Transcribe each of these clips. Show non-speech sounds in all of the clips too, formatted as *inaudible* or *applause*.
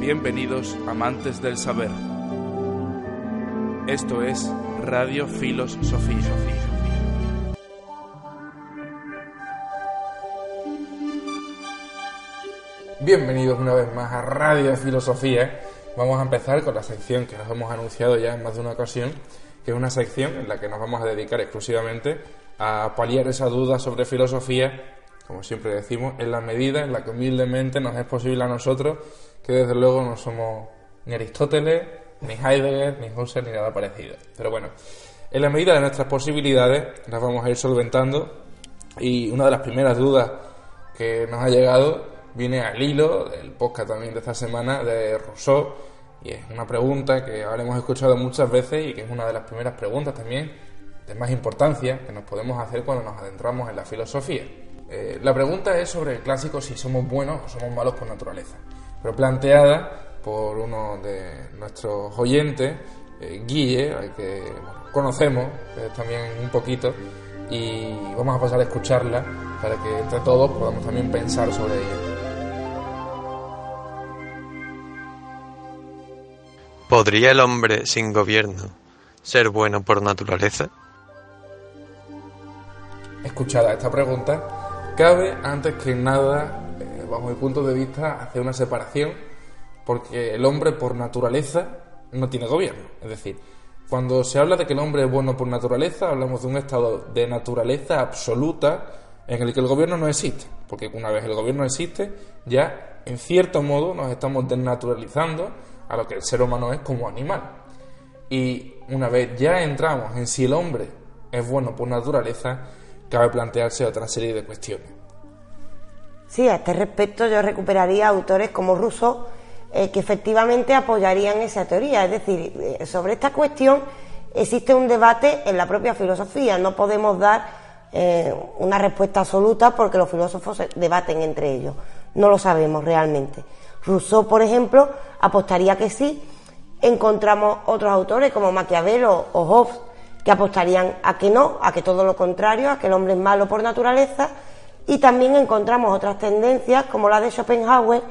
Bienvenidos amantes del saber. Esto es Radio Filos Sofía. Bienvenidos una vez más a Radio Filosofía. Vamos a empezar con la sección que nos hemos anunciado ya en más de una ocasión, que es una sección en la que nos vamos a dedicar exclusivamente a paliar esa duda sobre filosofía, como siempre decimos, en la medida en la que humildemente nos es posible a nosotros, que desde luego no somos ni Aristóteles, ni Heidegger, ni Husserl, ni nada parecido. Pero bueno, en la medida de nuestras posibilidades las vamos a ir solventando y una de las primeras dudas que nos ha llegado viene al hilo del podcast también de esta semana de Rousseau y es una pregunta que habremos escuchado muchas veces y que es una de las primeras preguntas también de más importancia que nos podemos hacer cuando nos adentramos en la filosofía. Eh, la pregunta es sobre el clásico si somos buenos o somos malos por naturaleza, pero planteada por uno de nuestros oyentes, eh, Guille, al que conocemos eh, también un poquito, y vamos a pasar a escucharla para que entre todos podamos también pensar sobre ella. ¿Podría el hombre sin gobierno ser bueno por naturaleza? Escuchada esta pregunta, cabe antes que nada, eh, bajo mi punto de vista, hacer una separación, porque el hombre por naturaleza no tiene gobierno. Es decir, cuando se habla de que el hombre es bueno por naturaleza, hablamos de un estado de naturaleza absoluta en el que el gobierno no existe, porque una vez el gobierno existe, ya en cierto modo nos estamos desnaturalizando a lo que el ser humano es como animal. Y una vez ya entramos en si el hombre es bueno por naturaleza, cabe plantearse otra serie de cuestiones. Sí, a este respecto yo recuperaría autores como Rousseau eh, que efectivamente apoyarían esa teoría. Es decir, eh, sobre esta cuestión existe un debate en la propia filosofía. No podemos dar eh, una respuesta absoluta porque los filósofos debaten entre ellos. No lo sabemos realmente. Rousseau, por ejemplo, apostaría que sí. Encontramos otros autores como Maquiavelo o Hobbes que apostarían a que no, a que todo lo contrario, a que el hombre es malo por naturaleza. Y también encontramos otras tendencias como la de Schopenhauer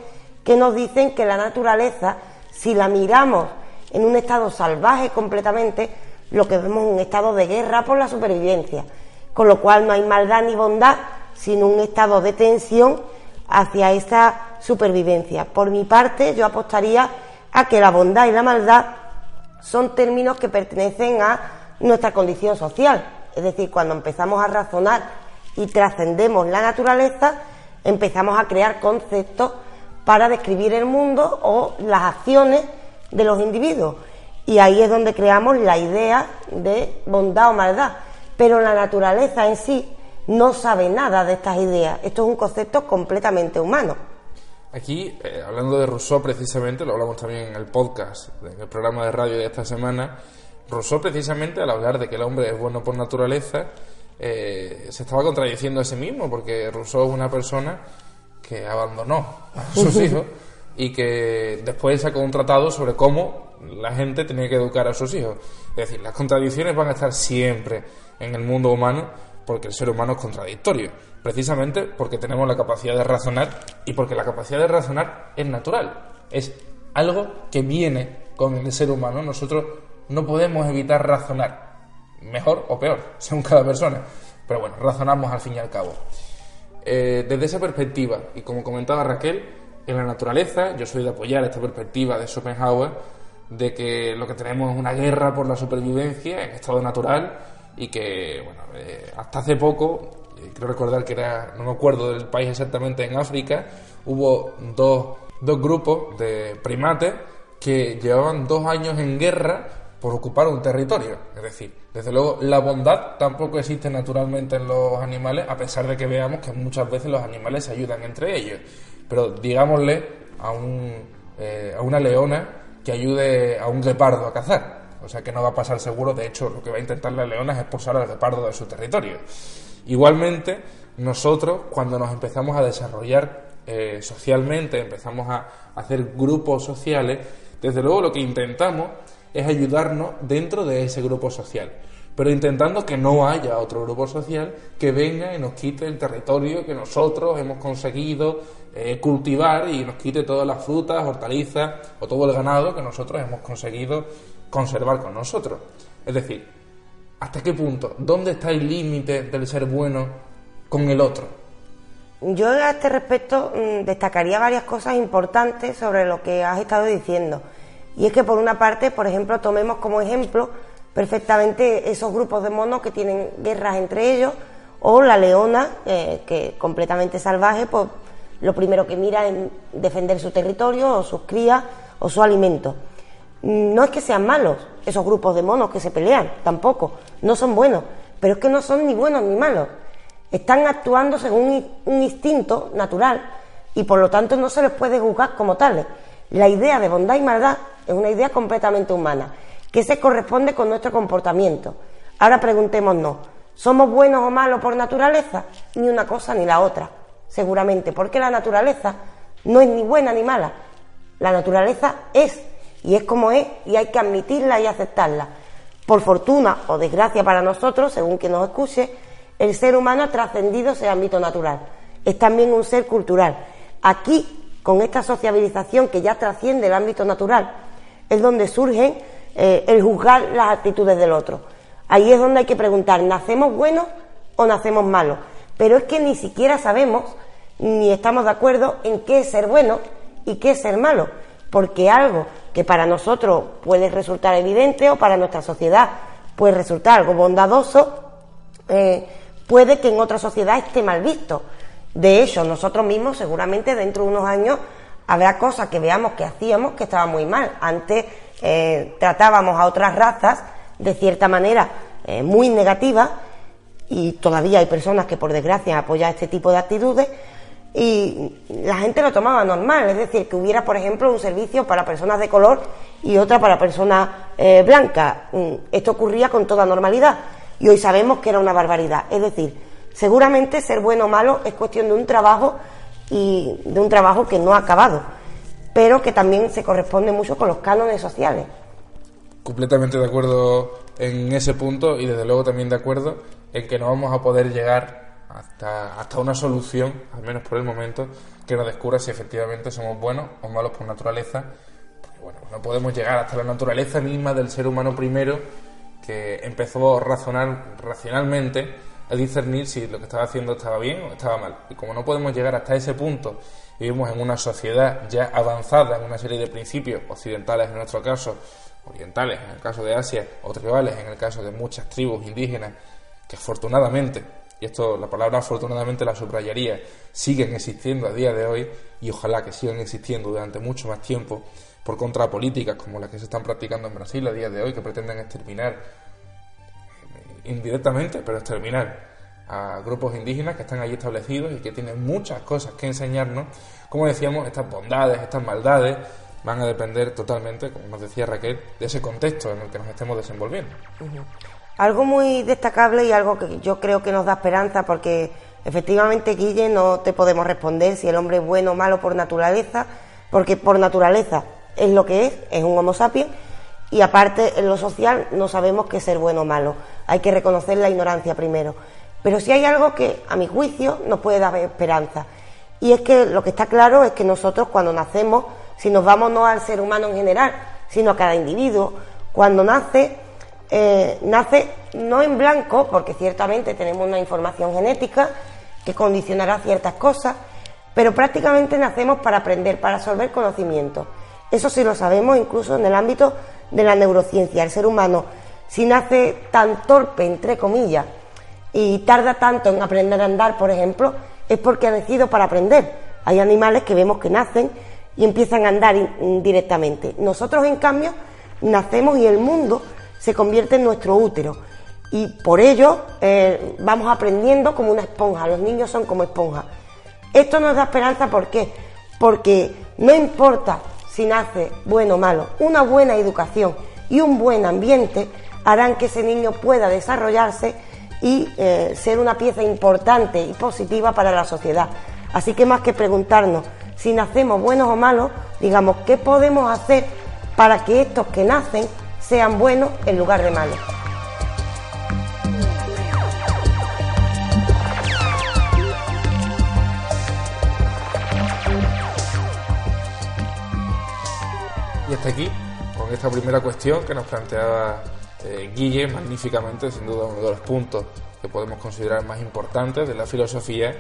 que nos dicen que la naturaleza, si la miramos en un estado salvaje completamente, lo que vemos es un estado de guerra por la supervivencia, con lo cual no hay maldad ni bondad, sino un estado de tensión hacia esa supervivencia. Por mi parte, yo apostaría a que la bondad y la maldad son términos que pertenecen a nuestra condición social. Es decir, cuando empezamos a razonar y trascendemos la naturaleza, empezamos a crear conceptos para describir el mundo o las acciones de los individuos. Y ahí es donde creamos la idea de bondad o maldad. Pero la naturaleza en sí no sabe nada de estas ideas. Esto es un concepto completamente humano. Aquí, eh, hablando de Rousseau precisamente, lo hablamos también en el podcast, en el programa de radio de esta semana, Rousseau precisamente al hablar de que el hombre es bueno por naturaleza, eh, se estaba contradiciendo a sí mismo, porque Rousseau es una persona que abandonó a *laughs* sus hijos y que después sacó un tratado sobre cómo la gente tenía que educar a sus hijos. Es decir, las contradicciones van a estar siempre en el mundo humano porque el ser humano es contradictorio, precisamente porque tenemos la capacidad de razonar y porque la capacidad de razonar es natural, es algo que viene con el ser humano. Nosotros no podemos evitar razonar, mejor o peor, *laughs* según cada persona, pero bueno, razonamos al fin y al cabo. Eh, desde esa perspectiva, y como comentaba Raquel, en la naturaleza, yo soy de apoyar esta perspectiva de Schopenhauer, de que lo que tenemos es una guerra por la supervivencia en estado natural y que, bueno, eh, hasta hace poco, eh, creo recordar que era, no me acuerdo del país exactamente, en África, hubo dos, dos grupos de primates que llevaban dos años en guerra por ocupar un territorio. Es decir, desde luego la bondad tampoco existe naturalmente en los animales, a pesar de que veamos que muchas veces los animales se ayudan entre ellos. Pero digámosle a, un, eh, a una leona que ayude a un guepardo a cazar o sea que no va a pasar seguro, de hecho lo que va a intentar la leona es expulsar al guepardo de su territorio. Igualmente, nosotros cuando nos empezamos a desarrollar eh, socialmente, empezamos a hacer grupos sociales, desde luego lo que intentamos es ayudarnos dentro de ese grupo social. pero intentando que no haya otro grupo social que venga y nos quite el territorio que nosotros hemos conseguido eh, cultivar y nos quite todas las frutas, hortalizas o todo el ganado que nosotros hemos conseguido conservar con nosotros. Es decir, ¿hasta qué punto? ¿Dónde está el límite del ser bueno con el otro? Yo a este respecto mm, destacaría varias cosas importantes sobre lo que has estado diciendo. Y es que por una parte, por ejemplo, tomemos como ejemplo perfectamente esos grupos de monos que tienen guerras entre ellos o la leona, eh, que completamente salvaje, pues lo primero que mira es defender su territorio o sus crías o su alimento. No es que sean malos esos grupos de monos que se pelean, tampoco, no son buenos, pero es que no son ni buenos ni malos. Están actuando según un instinto natural y por lo tanto no se les puede juzgar como tales. La idea de bondad y maldad es una idea completamente humana, que se corresponde con nuestro comportamiento. Ahora preguntémonos, ¿somos buenos o malos por naturaleza? Ni una cosa ni la otra, seguramente, porque la naturaleza no es ni buena ni mala. La naturaleza es, y es como es, y hay que admitirla y aceptarla. Por fortuna o desgracia para nosotros, según quien nos escuche, el ser humano ha trascendido ese ámbito natural. Es también un ser cultural. Aquí, con esta sociabilización que ya trasciende el ámbito natural, es donde surge eh, el juzgar las actitudes del otro. Ahí es donde hay que preguntar, ¿nacemos buenos o nacemos malos? Pero es que ni siquiera sabemos ni estamos de acuerdo en qué es ser bueno y qué es ser malo, porque algo que para nosotros puede resultar evidente o para nuestra sociedad puede resultar algo bondadoso, eh, puede que en otra sociedad esté mal visto. De hecho, nosotros mismos seguramente dentro de unos años habrá cosas que veamos que hacíamos que estaban muy mal. Antes eh, tratábamos a otras razas de cierta manera eh, muy negativa y todavía hay personas que por desgracia apoyan este tipo de actitudes y la gente lo tomaba normal, es decir, que hubiera por ejemplo un servicio para personas de color y otra para personas eh, blancas. Mm, esto ocurría con toda normalidad y hoy sabemos que era una barbaridad. Es decir, seguramente ser bueno o malo es cuestión de un trabajo y de un trabajo que no ha acabado, pero que también se corresponde mucho con los cánones sociales. Completamente de acuerdo en ese punto y desde luego también de acuerdo en que no vamos a poder llegar hasta, hasta una solución, al menos por el momento, que nos descubra si efectivamente somos buenos o malos por naturaleza. Porque bueno, no podemos llegar hasta la naturaleza misma del ser humano primero, que empezó a razonar racionalmente a discernir si lo que estaba haciendo estaba bien o estaba mal. Y como no podemos llegar hasta ese punto, vivimos en una sociedad ya avanzada en una serie de principios occidentales en nuestro caso, orientales en el caso de Asia, o tribales en el caso de muchas tribus indígenas, que afortunadamente, y esto la palabra afortunadamente la subrayaría, siguen existiendo a día de hoy y ojalá que sigan existiendo durante mucho más tiempo por contra políticas como las que se están practicando en Brasil a día de hoy, que pretenden exterminar indirectamente, pero exterminar a grupos indígenas que están allí establecidos y que tienen muchas cosas que enseñarnos. Como decíamos, estas bondades, estas maldades van a depender totalmente, como nos decía Raquel, de ese contexto en el que nos estemos desenvolviendo. Algo muy destacable y algo que yo creo que nos da esperanza porque efectivamente, Guille, no te podemos responder si el hombre es bueno o malo por naturaleza, porque por naturaleza es lo que es, es un Homo sapiens, y aparte en lo social no sabemos qué ser bueno o malo. Hay que reconocer la ignorancia primero. Pero si hay algo que, a mi juicio, nos puede dar esperanza. Y es que lo que está claro es que nosotros cuando nacemos, si nos vamos no al ser humano en general, sino a cada individuo, cuando nace, eh, nace no en blanco, porque ciertamente tenemos una información genética que condicionará ciertas cosas, pero prácticamente nacemos para aprender, para absorber conocimiento. Eso sí lo sabemos incluso en el ámbito de la neurociencia. El ser humano, si nace tan torpe, entre comillas, y tarda tanto en aprender a andar, por ejemplo, es porque ha nacido para aprender. Hay animales que vemos que nacen y empiezan a andar directamente. Nosotros, en cambio, nacemos y el mundo se convierte en nuestro útero. Y por ello eh, vamos aprendiendo como una esponja. Los niños son como esponjas. Esto nos da esperanza, ¿por qué? Porque no importa si nace bueno o malo, una buena educación y un buen ambiente harán que ese niño pueda desarrollarse y eh, ser una pieza importante y positiva para la sociedad. Así que más que preguntarnos si nacemos buenos o malos, digamos, ¿qué podemos hacer para que estos que nacen sean buenos en lugar de malos? Hasta aquí con esta primera cuestión que nos planteaba eh, Guille magníficamente, sin duda uno de los puntos que podemos considerar más importantes de la filosofía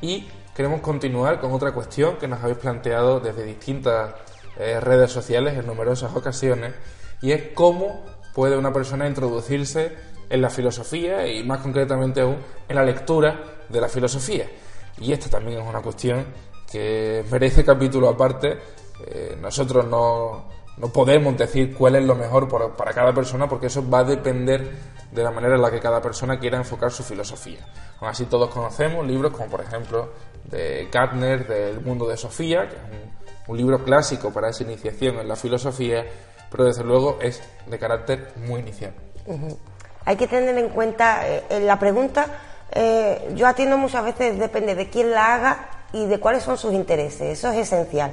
y queremos continuar con otra cuestión que nos habéis planteado desde distintas eh, redes sociales en numerosas ocasiones y es cómo puede una persona introducirse en la filosofía y más concretamente aún en la lectura de la filosofía. Y esta también es una cuestión que merece capítulo aparte. Eh, nosotros no, no, podemos decir cuál es lo mejor para cada persona porque eso va a depender de la manera en la que cada persona quiera enfocar su filosofía. Aún así todos conocemos libros como por ejemplo de Gardner, del mundo de Sofía, que es un, libro clásico para esa iniciación en la filosofía, pero desde luego es de carácter muy inicial. Hay que tener en cuenta eh, la pregunta, eh, yo atiendo muchas veces, depende de quién la haga y de cuáles son sus intereses, eso es esencial.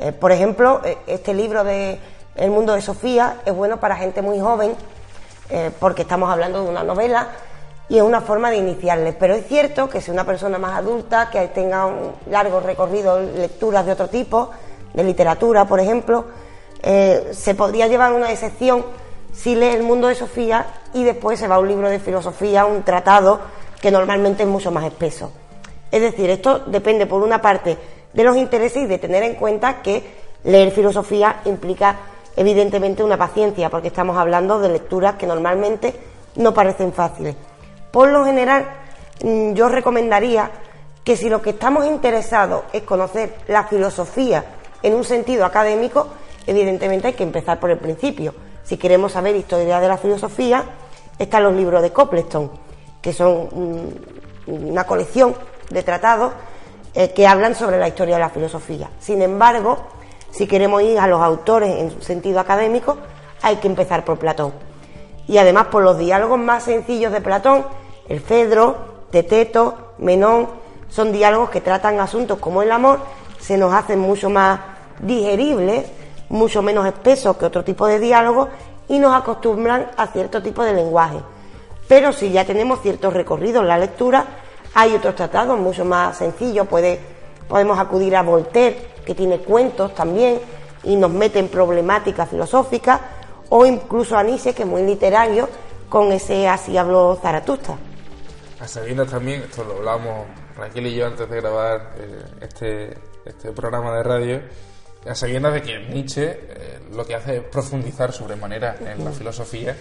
Eh, por ejemplo, este libro de El mundo de Sofía es bueno para gente muy joven, porque estamos hablando de una novela y es una forma de iniciarles. Pero es cierto que si una persona más adulta, que tenga un largo recorrido, lecturas de otro tipo, de literatura, por ejemplo, eh, se podría llevar una excepción si lee el mundo de Sofía y después se va a un libro de filosofía, un tratado que normalmente es mucho más espeso. Es decir, esto depende por una parte de los intereses y de tener en cuenta que leer filosofía implica evidentemente una paciencia, porque estamos hablando de lecturas que normalmente no parecen fáciles. Por lo general, mm, yo recomendaría que si lo que estamos interesados es conocer la filosofía en un sentido académico, evidentemente hay que empezar por el principio. Si queremos saber historia de la filosofía, están los libros de Copleston, que son una colección de tratados eh, que hablan sobre la historia de la filosofía. Sin embargo, si queremos ir a los autores en sentido académico, hay que empezar por Platón. Y además por los diálogos más sencillos de Platón, el Fedro, Teteto, Menón, son diálogos que tratan asuntos como el amor, se nos hacen mucho más digeribles, mucho menos espesos que otro tipo de diálogos y nos acostumbran a cierto tipo de lenguaje. Pero si ya tenemos cierto recorrido en la lectura, hay otros tratados mucho más sencillos, podemos acudir a Voltaire, que tiene cuentos también y nos mete en problemáticas filosóficas, o incluso a Nietzsche, que es muy literario, con ese Así habló Zaratustra. A sabiendas también, esto lo hablamos Raquel y yo antes de grabar eh, este, este programa de radio, a sabiendas de que Nietzsche eh, lo que hace es profundizar sobremanera en la filosofía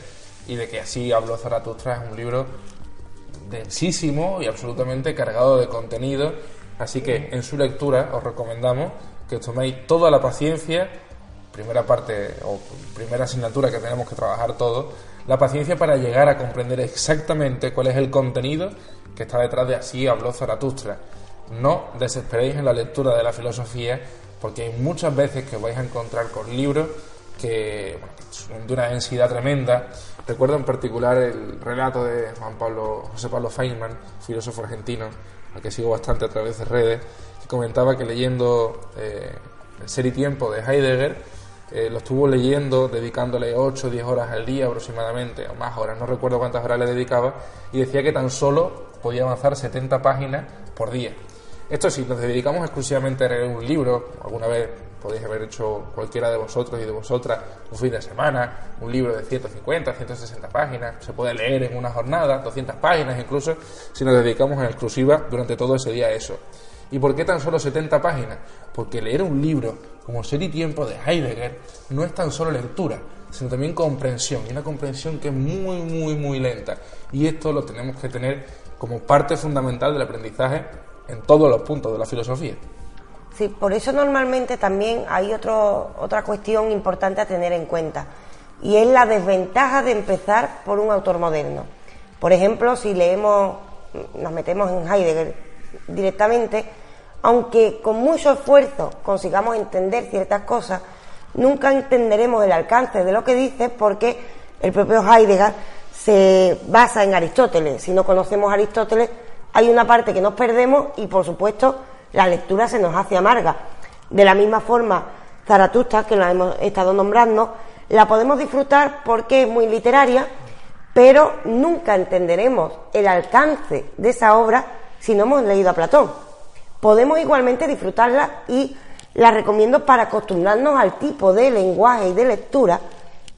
y de que así habló Zaratustra es un libro densísimo y absolutamente cargado de contenido, así que en su lectura os recomendamos que os toméis toda la paciencia, primera parte o primera asignatura que tenemos que trabajar todos, la paciencia para llegar a comprender exactamente cuál es el contenido que está detrás de así habló Zaratustra. No desesperéis en la lectura de la filosofía porque hay muchas veces que vais a encontrar con libros que son de una densidad tremenda. Recuerdo en particular el relato de Juan Pablo, José Pablo Feynman, filósofo argentino, al que sigo bastante a través de redes, que comentaba que leyendo eh, El ser y tiempo de Heidegger, eh, lo estuvo leyendo, dedicándole 8 o 10 horas al día aproximadamente, o más horas, no recuerdo cuántas horas le dedicaba, y decía que tan solo podía avanzar 70 páginas por día. Esto sí, nos dedicamos exclusivamente a leer un libro, alguna vez podéis haber hecho cualquiera de vosotros y de vosotras un fin de semana, un libro de 150, 160 páginas, se puede leer en una jornada, 200 páginas incluso, si nos dedicamos en exclusiva durante todo ese día a eso. ¿Y por qué tan solo 70 páginas? Porque leer un libro como Ser y Tiempo de Heidegger no es tan solo lectura, sino también comprensión, y una comprensión que es muy, muy, muy lenta. Y esto lo tenemos que tener como parte fundamental del aprendizaje en todos los puntos de la filosofía. Por eso normalmente también hay otro, otra cuestión importante a tener en cuenta, y es la desventaja de empezar por un autor moderno. Por ejemplo, si leemos, nos metemos en Heidegger directamente, aunque con mucho esfuerzo consigamos entender ciertas cosas, nunca entenderemos el alcance de lo que dice porque el propio Heidegger se basa en Aristóteles. Si no conocemos a Aristóteles, hay una parte que nos perdemos y, por supuesto, la lectura se nos hace amarga. De la misma forma, Zaratustra, que la hemos estado nombrando, la podemos disfrutar porque es muy literaria, pero nunca entenderemos el alcance de esa obra si no hemos leído a Platón podemos igualmente disfrutarla y la recomiendo para acostumbrarnos al tipo de lenguaje y de lectura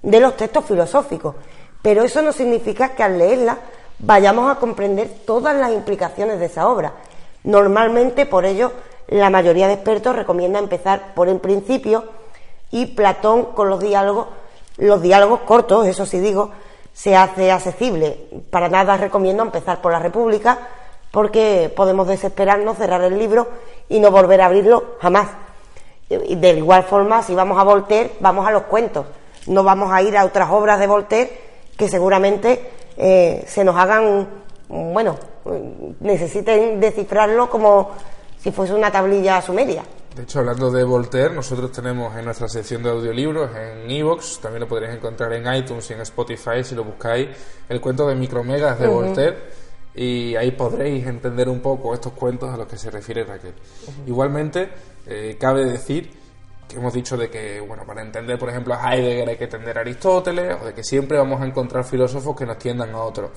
de los textos filosóficos. Pero eso no significa que al leerla vayamos a comprender todas las implicaciones de esa obra. Normalmente, por ello, la mayoría de expertos recomienda empezar por el principio y Platón con los diálogos, los diálogos cortos, eso sí digo, se hace accesible. Para nada recomiendo empezar por la República porque podemos desesperarnos, cerrar el libro y no volver a abrirlo jamás. De igual forma, si vamos a Voltaire, vamos a los cuentos, no vamos a ir a otras obras de Voltaire que seguramente eh, se nos hagan, bueno, necesiten descifrarlo como si fuese una tablilla sumeria. De hecho, hablando de Voltaire, nosotros tenemos en nuestra sección de audiolibros en Evox, también lo podréis encontrar en iTunes y en Spotify si lo buscáis, el cuento de Micromegas de Voltaire y ahí podréis entender un poco estos cuentos a los que se refiere Raquel. Igualmente, eh, cabe decir que hemos dicho de que, bueno, para entender, por ejemplo, a Heidegger hay que entender a Aristóteles, o de que siempre vamos a encontrar filósofos que nos tiendan a otros.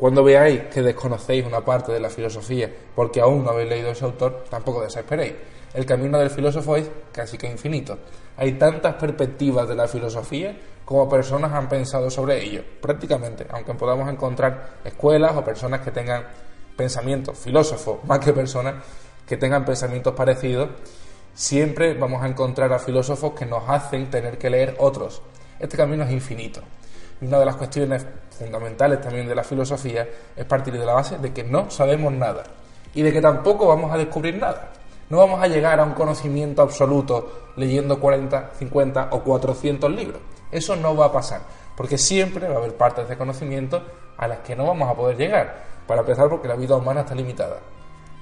Cuando veáis que desconocéis una parte de la filosofía porque aún no habéis leído ese autor, tampoco desesperéis. El camino del filósofo es casi que infinito. Hay tantas perspectivas de la filosofía como personas han pensado sobre ello, prácticamente, aunque podamos encontrar escuelas o personas que tengan pensamientos, filósofos *laughs* más que personas que tengan pensamientos parecidos, siempre vamos a encontrar a filósofos que nos hacen tener que leer otros. Este camino es infinito. Una de las cuestiones fundamentales también de la filosofía es partir de la base de que no sabemos nada y de que tampoco vamos a descubrir nada. No vamos a llegar a un conocimiento absoluto leyendo 40, 50 o 400 libros. Eso no va a pasar, porque siempre va a haber partes de conocimiento a las que no vamos a poder llegar. Para empezar, porque la vida humana está limitada.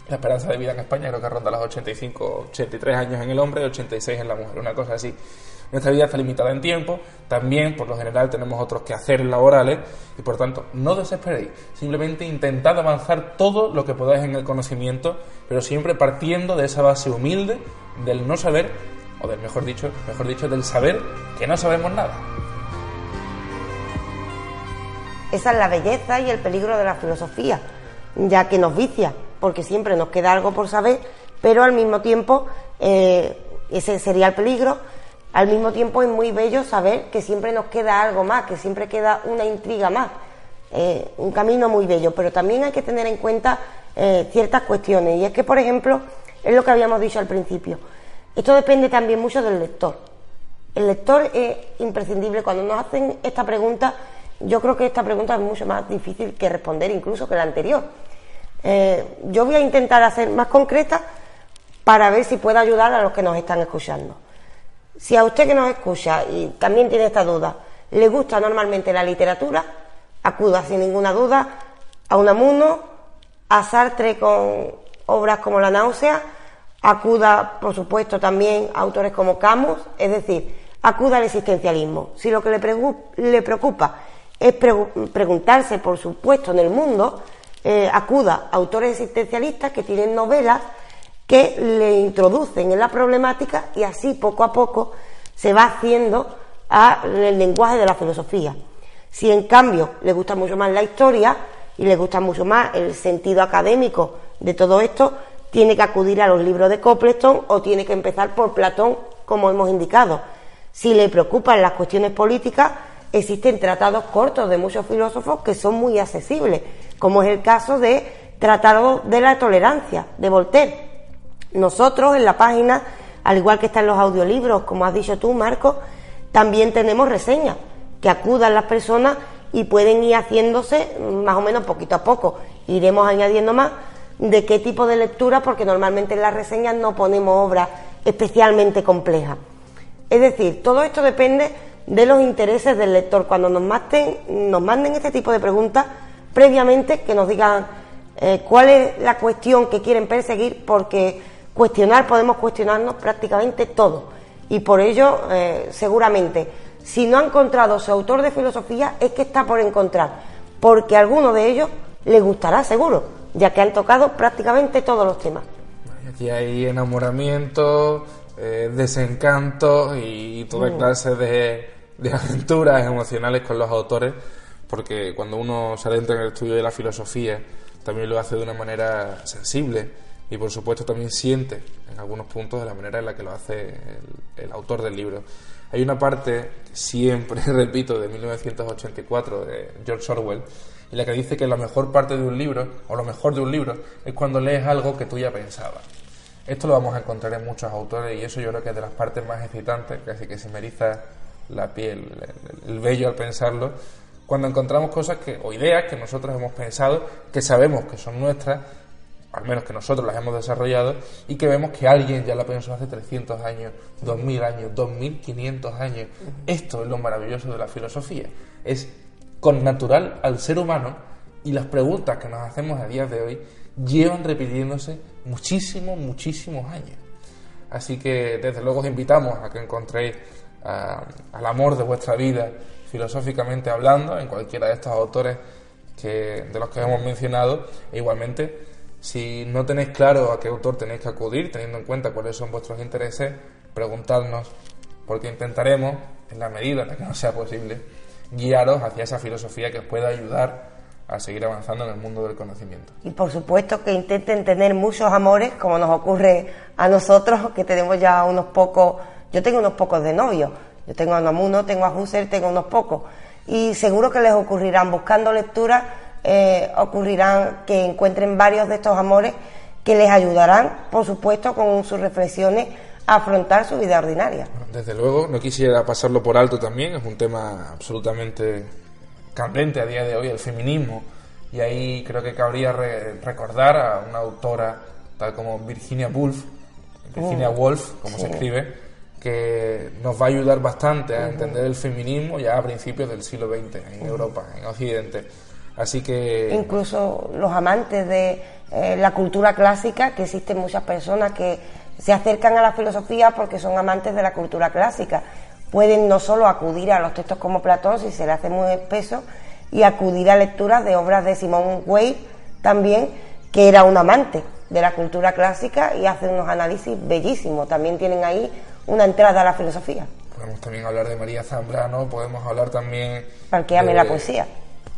La esperanza de vida en España creo que ronda los 85, 83 años en el hombre y 86 en la mujer, una cosa así. Nuestra vida está limitada en tiempo, también por lo general tenemos otros quehaceres laborales y por tanto no desesperéis, simplemente intentad avanzar todo lo que podáis en el conocimiento, pero siempre partiendo de esa base humilde del no saber, o del mejor dicho, mejor dicho, del saber que no sabemos nada. Esa es la belleza y el peligro de la filosofía, ya que nos vicia, porque siempre nos queda algo por saber, pero al mismo tiempo eh, ese sería el peligro al mismo tiempo es muy bello saber que siempre nos queda algo más, que siempre queda una intriga más. Eh, un camino muy bello, pero también hay que tener en cuenta eh, ciertas cuestiones. Y es que, por ejemplo, es lo que habíamos dicho al principio. Esto depende también mucho del lector. El lector es imprescindible. Cuando nos hacen esta pregunta, yo creo que esta pregunta es mucho más difícil que responder incluso que la anterior. Eh, yo voy a intentar hacer más concreta para ver si puedo ayudar a los que nos están escuchando. Si a usted que nos escucha y también tiene esta duda, le gusta normalmente la literatura, acuda sin ninguna duda a Unamuno, a Sartre con obras como La náusea, acuda, por supuesto, también a autores como Camus, es decir, acuda al existencialismo. Si lo que le, preocupa es preguntarse por su puesto en el mundo, eh, acuda a autores existencialistas que tienen novelas que le introducen en la problemática y así poco a poco se va haciendo al lenguaje de la filosofía. Si en cambio le gusta mucho más la historia y le gusta mucho más el sentido académico de todo esto, tiene que acudir a los libros de Copleston o tiene que empezar por Platón, como hemos indicado. Si le preocupan las cuestiones políticas, existen tratados cortos de muchos filósofos que son muy accesibles, como es el caso de Tratado de la Tolerancia de Voltaire nosotros en la página, al igual que están los audiolibros, como has dicho tú, Marco, también tenemos reseñas que acudan las personas y pueden ir haciéndose más o menos poquito a poco. Iremos añadiendo más de qué tipo de lectura, porque normalmente en las reseñas no ponemos obras especialmente complejas. Es decir, todo esto depende de los intereses del lector. Cuando nos manden, nos manden este tipo de preguntas, previamente que nos digan eh, cuál es la cuestión que quieren perseguir, porque cuestionar, podemos cuestionarnos prácticamente todo. Y por ello, eh, seguramente, si no ha encontrado su autor de filosofía, es que está por encontrar, porque a alguno de ellos le gustará seguro, ya que han tocado prácticamente todos los temas. Aquí hay enamoramiento, eh, desencanto y toda mm. clase de, de aventuras emocionales con los autores, porque cuando uno se adentra en el estudio de la filosofía, también lo hace de una manera sensible y por supuesto también siente en algunos puntos de la manera en la que lo hace el, autor del libro. Hay una parte, siempre *laughs* repito, de 1984 de George Orwell, en la que dice que la mejor parte de un libro, o lo mejor de un libro, es cuando lees algo que tú ya pensabas. Esto lo vamos a encontrar en muchos autores y eso yo creo que es de las partes más excitantes, casi que se me eriza la piel, el, el vello al pensarlo, cuando encontramos cosas que, o ideas que nosotros hemos pensado, que sabemos que son nuestras, al menos que nosotros las hemos desarrollado, y que vemos que alguien ya la pensó hace 300 años, 2000 años, 2500 años. Esto es lo maravilloso de la filosofía. Es con natural al ser humano y las preguntas que nos hacemos a día de hoy llevan repitiéndose muchísimos, muchísimos años. Así que desde luego os invitamos a que encontréis ah, al amor de vuestra vida filosóficamente hablando en cualquiera de estos autores que, de los que hemos mencionado e igualmente si no tenéis claro a qué autor tenéis que acudir teniendo en cuenta cuáles son vuestros intereses preguntadnos porque intentaremos en la medida la que no sea posible guiaros hacia esa filosofía que os pueda ayudar a seguir avanzando en el mundo del conocimiento. Y por supuesto que intenten tener muchos amores, como nos ocurre a nosotros, que tenemos ya unos pocos, yo tengo unos pocos de novios, yo tengo a Namuno, tengo a Husserl, tengo unos pocos, y seguro que les ocurrirán, buscando lecturas, eh, ocurrirán que encuentren varios de estos amores que les ayudarán, por supuesto, con sus reflexiones a afrontar su vida ordinaria. Desde luego, no quisiera pasarlo por alto también, es un tema absolutamente candente a día de hoy, el feminismo, y ahí creo que cabría re- recordar a una autora tal como Virginia Woolf, Virginia Woolf, como se escribe, que nos va a ayudar bastante a entender el feminismo ya a principios del siglo XX en Europa, en Occidente. Así que incluso los amantes de eh, la cultura clásica, que existen muchas personas que se acercan a la filosofía porque son amantes de la cultura clásica. Pueden no solo acudir a los textos como Platón, si se le hace muy espeso, y acudir a lecturas de obras de Simone Weil también, que era un amante de la cultura clásica y hace unos análisis bellísimos. También tienen ahí una entrada a la filosofía, podemos también hablar de María Zambrano, podemos hablar también para que ame de- la poesía.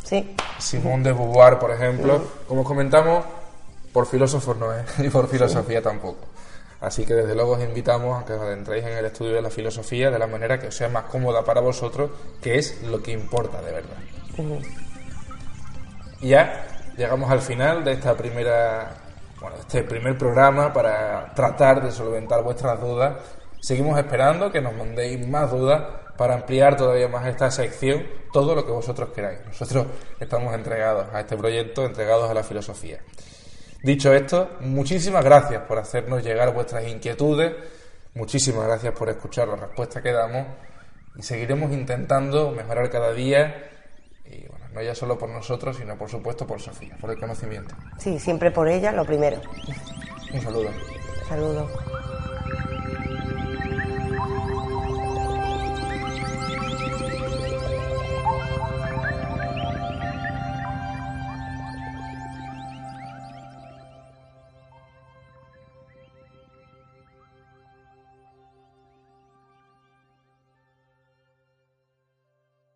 Sí. Simón de Beauvoir, por ejemplo, como comentamos, por filósofos no es, *laughs* y por filosofía tampoco. Así que desde luego os invitamos a que os adentréis en el estudio de la filosofía de la manera que os sea más cómoda para vosotros, que es lo que importa de verdad. Ya llegamos al final de esta primera, bueno, este primer programa para tratar de solventar vuestras dudas. Seguimos esperando que nos mandéis más dudas para ampliar todavía más esta sección, todo lo que vosotros queráis. Nosotros estamos entregados a este proyecto, entregados a la filosofía. Dicho esto, muchísimas gracias por hacernos llegar vuestras inquietudes, muchísimas gracias por escuchar las respuestas que damos y seguiremos intentando mejorar cada día y bueno, no ya solo por nosotros, sino por supuesto por Sofía, por el conocimiento. Sí, siempre por ella, lo primero. Un saludo. Saludos.